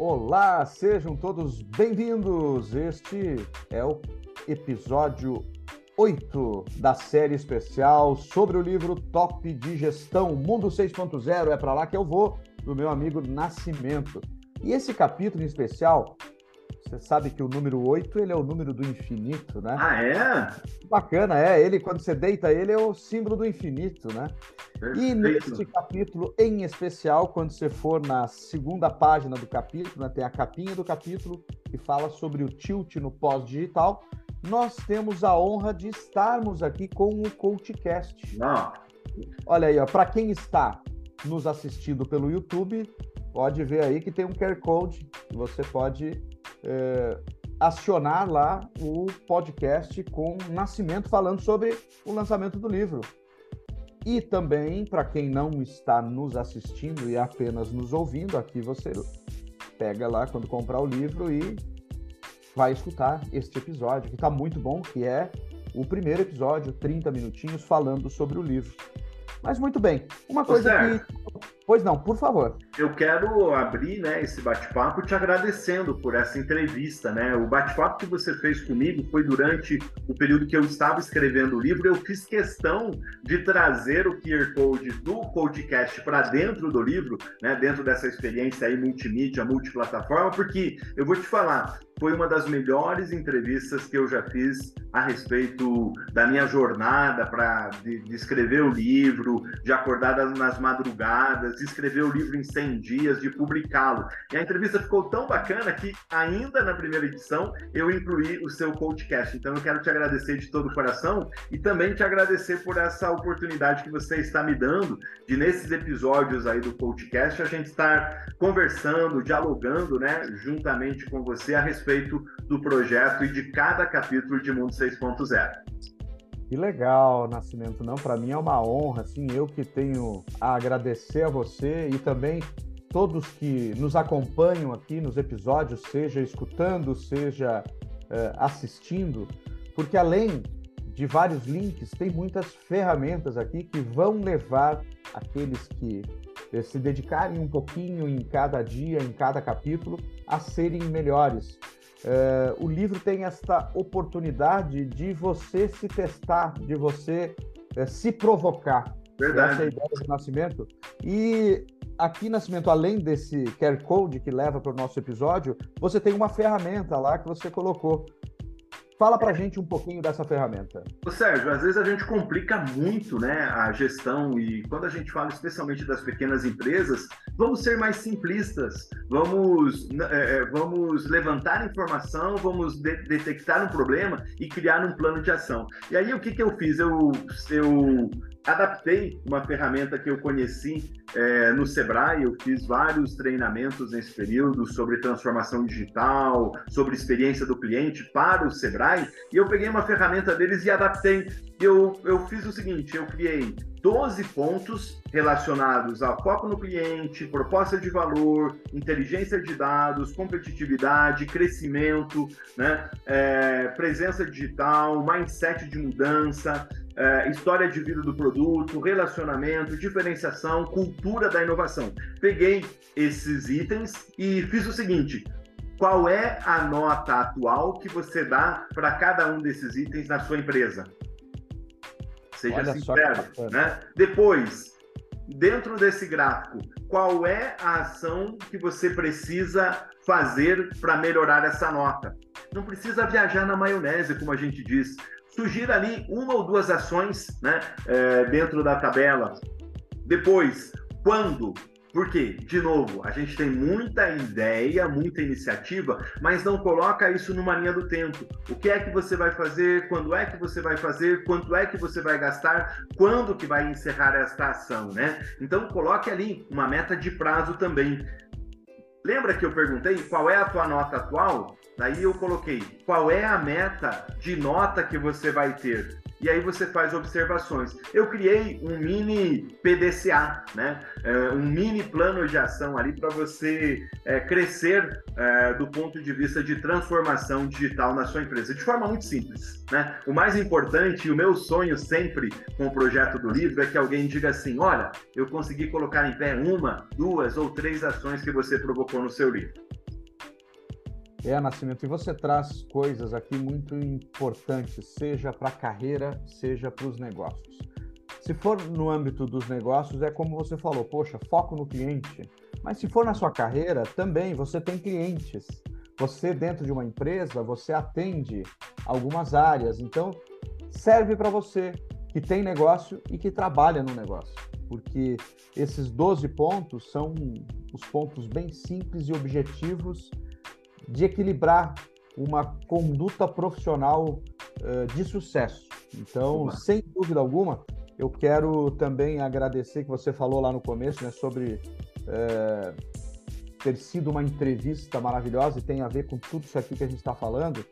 Olá, sejam todos bem-vindos. Este é o episódio 8 da série especial sobre o livro Top de Gestão Mundo 6.0. É para lá que eu vou, do meu amigo Nascimento. E esse capítulo em especial, você sabe que o número 8 ele é o número do infinito, né? Ah, é? Bacana, é. Ele, quando você deita ele, é o símbolo do infinito, né? Perfeito. E neste capítulo em especial, quando você for na segunda página do capítulo, né, tem a capinha do capítulo que fala sobre o tilt no pós-digital, nós temos a honra de estarmos aqui com o CoachCast. Não. Olha aí, ó, para quem está nos assistindo pelo YouTube, pode ver aí que tem um QR Code que você pode é, acionar lá o podcast com o Nascimento falando sobre o lançamento do livro. E também, para quem não está nos assistindo e apenas nos ouvindo, aqui você pega lá quando comprar o livro e vai escutar este episódio, que está muito bom, que é o primeiro episódio, 30 minutinhos, falando sobre o livro. Mas muito bem, uma coisa que. Pois não, por favor. Eu quero abrir né, esse bate-papo te agradecendo por essa entrevista. Né? O bate-papo que você fez comigo foi durante o período que eu estava escrevendo o livro. Eu fiz questão de trazer o QR Code do podcast para dentro do livro, né, dentro dessa experiência aí multimídia, multiplataforma, porque eu vou te falar, foi uma das melhores entrevistas que eu já fiz a respeito da minha jornada para de, de escrever o livro, de acordar nas madrugadas, de escrever o livro em 100 dias, de publicá-lo. E a entrevista ficou tão bacana que ainda na primeira edição eu incluí o seu podcast. Então eu quero te agradecer de todo o coração e também te agradecer por essa oportunidade que você está me dando de nesses episódios aí do podcast a gente estar conversando, dialogando, né, juntamente com você a respeito do projeto e de cada capítulo de Mundo 6.0. Que legal, Nascimento. Não, para mim é uma honra, assim, eu que tenho a agradecer a você e também todos que nos acompanham aqui nos episódios, seja escutando, seja eh, assistindo, porque além de vários links, tem muitas ferramentas aqui que vão levar aqueles que eh, se dedicarem um pouquinho em cada dia, em cada capítulo, a serem melhores. Eh, o livro tem esta oportunidade de você se testar, de você eh, se provocar. Verdade. Essa é a ideia do Nascimento. E aqui, Nascimento, além desse QR Code que leva para o nosso episódio, você tem uma ferramenta lá que você colocou. Fala para gente um pouquinho dessa ferramenta. Ô Sérgio, às vezes a gente complica muito né, a gestão e quando a gente fala especialmente das pequenas empresas, vamos ser mais simplistas, vamos, é, vamos levantar informação, vamos de detectar um problema e criar um plano de ação. E aí o que, que eu fiz? Eu, eu adaptei uma ferramenta que eu conheci é, no Sebrae, eu fiz vários treinamentos nesse período sobre transformação digital, sobre experiência do cliente para o Sebrae, e eu peguei uma ferramenta deles e adaptei. Eu, eu fiz o seguinte, eu criei 12 pontos relacionados ao foco no cliente, proposta de valor, inteligência de dados, competitividade, crescimento, né, é, presença digital, mindset de mudança, é, história de vida do produto, relacionamento, diferenciação, cultura da inovação. Peguei esses itens e fiz o seguinte: qual é a nota atual que você dá para cada um desses itens na sua empresa? Seja Olha sincero, né? Depois, dentro desse gráfico, qual é a ação que você precisa fazer para melhorar essa nota? Não precisa viajar na maionese, como a gente diz sugira ali uma ou duas ações né, é, dentro da tabela. Depois, quando? Por quê? De novo, a gente tem muita ideia, muita iniciativa, mas não coloca isso numa linha do tempo. O que é que você vai fazer? Quando é que você vai fazer? Quanto é que você vai gastar? Quando que vai encerrar esta ação, né? Então coloque ali uma meta de prazo também. Lembra que eu perguntei qual é a tua nota atual? Daí eu coloquei qual é a meta de nota que você vai ter. E aí você faz observações. Eu criei um mini PDCA, né? É, um mini plano de ação ali para você é, crescer é, do ponto de vista de transformação digital na sua empresa, de forma muito simples. Né? O mais importante e o meu sonho sempre com o projeto do livro é que alguém diga assim: olha, eu consegui colocar em pé uma, duas ou três ações que você provocou no seu livro. É, Nascimento, e você traz coisas aqui muito importantes, seja para a carreira, seja para os negócios. Se for no âmbito dos negócios, é como você falou, poxa, foco no cliente. Mas se for na sua carreira, também você tem clientes. Você, dentro de uma empresa, você atende algumas áreas. Então, serve para você que tem negócio e que trabalha no negócio. Porque esses 12 pontos são os pontos bem simples e objetivos de equilibrar uma conduta profissional uh, de sucesso. Então, sem dúvida alguma, eu quero também agradecer que você falou lá no começo né, sobre é, ter sido uma entrevista maravilhosa e tem a ver com tudo isso aqui que a gente está falando.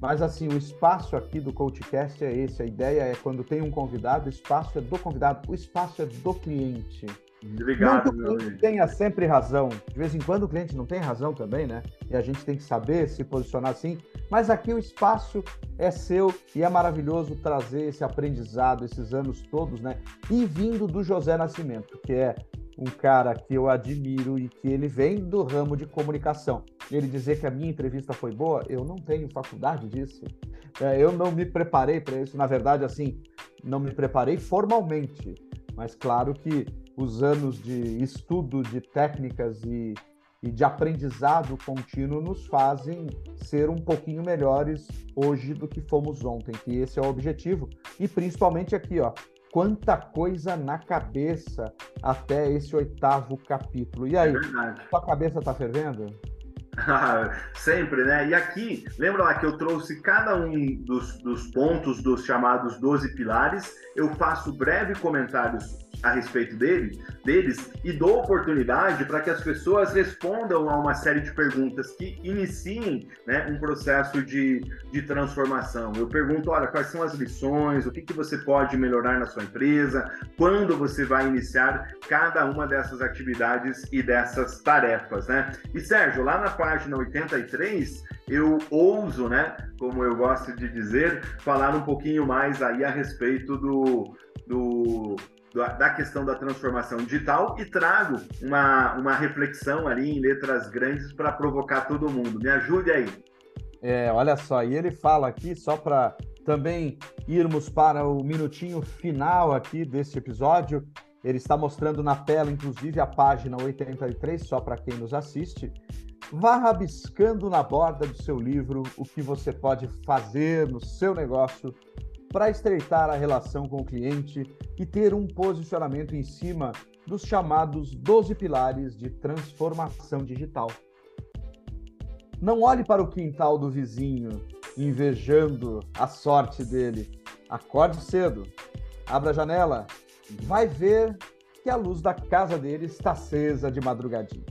Mas assim, o espaço aqui do CoachCast é esse. A ideia é quando tem um convidado, o espaço é do convidado, o espaço é do cliente. Obrigado, não que o cliente tenha sempre razão. De vez em quando o cliente não tem razão também, né? E a gente tem que saber se posicionar assim. Mas aqui o espaço é seu e é maravilhoso trazer esse aprendizado, esses anos todos, né? E vindo do José Nascimento, que é um cara que eu admiro e que ele vem do ramo de comunicação. Ele dizer que a minha entrevista foi boa, eu não tenho faculdade disso. É, eu não me preparei para isso. Na verdade, assim, não me preparei formalmente. Mas claro que os anos de estudo de técnicas e, e de aprendizado contínuo nos fazem ser um pouquinho melhores hoje do que fomos ontem, que esse é o objetivo. E principalmente aqui, ó, quanta coisa na cabeça até esse oitavo capítulo. E aí, é sua cabeça tá fervendo? Sempre, né? E aqui, lembra lá que eu trouxe cada um dos, dos pontos dos chamados 12 pilares, eu faço breve comentários a respeito dele, deles e dou oportunidade para que as pessoas respondam a uma série de perguntas que iniciem né, um processo de, de transformação. Eu pergunto, olha, quais são as lições, o que, que você pode melhorar na sua empresa, quando você vai iniciar cada uma dessas atividades e dessas tarefas, né? E Sérgio, lá na página 83, eu ouso, né, como eu gosto de dizer, falar um pouquinho mais aí a respeito do, do da questão da transformação digital e trago uma, uma reflexão ali em letras grandes para provocar todo mundo. Me ajude aí. É, olha só, e ele fala aqui, só para também irmos para o minutinho final aqui desse episódio, ele está mostrando na tela, inclusive, a página 83, só para quem nos assiste. Vá rabiscando na borda do seu livro o que você pode fazer no seu negócio para estreitar a relação com o cliente e ter um posicionamento em cima dos chamados 12 pilares de transformação digital. Não olhe para o quintal do vizinho, invejando a sorte dele. Acorde cedo, abra a janela, vai ver que a luz da casa dele está acesa de madrugadinha.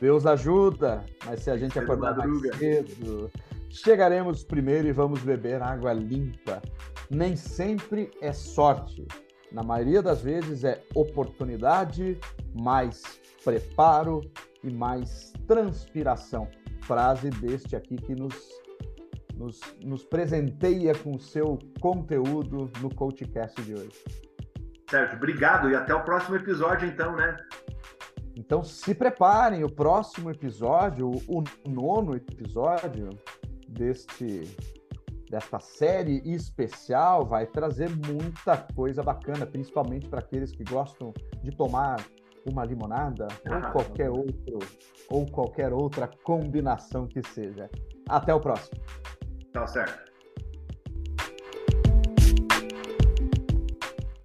Deus ajuda, mas se a gente acordar mais cedo, chegaremos primeiro e vamos beber água limpa nem sempre é sorte. Na maioria das vezes é oportunidade, mais preparo e mais transpiração. Frase deste aqui que nos, nos, nos presenteia com seu conteúdo no CoachCast de hoje. Sérgio, obrigado e até o próximo episódio, então, né? Então se preparem, o próximo episódio, o nono episódio deste desta série especial vai trazer muita coisa bacana, principalmente para aqueles que gostam de tomar uma limonada ou ah, qualquer outro ou qualquer outra combinação que seja. Até o próximo. Tá certo.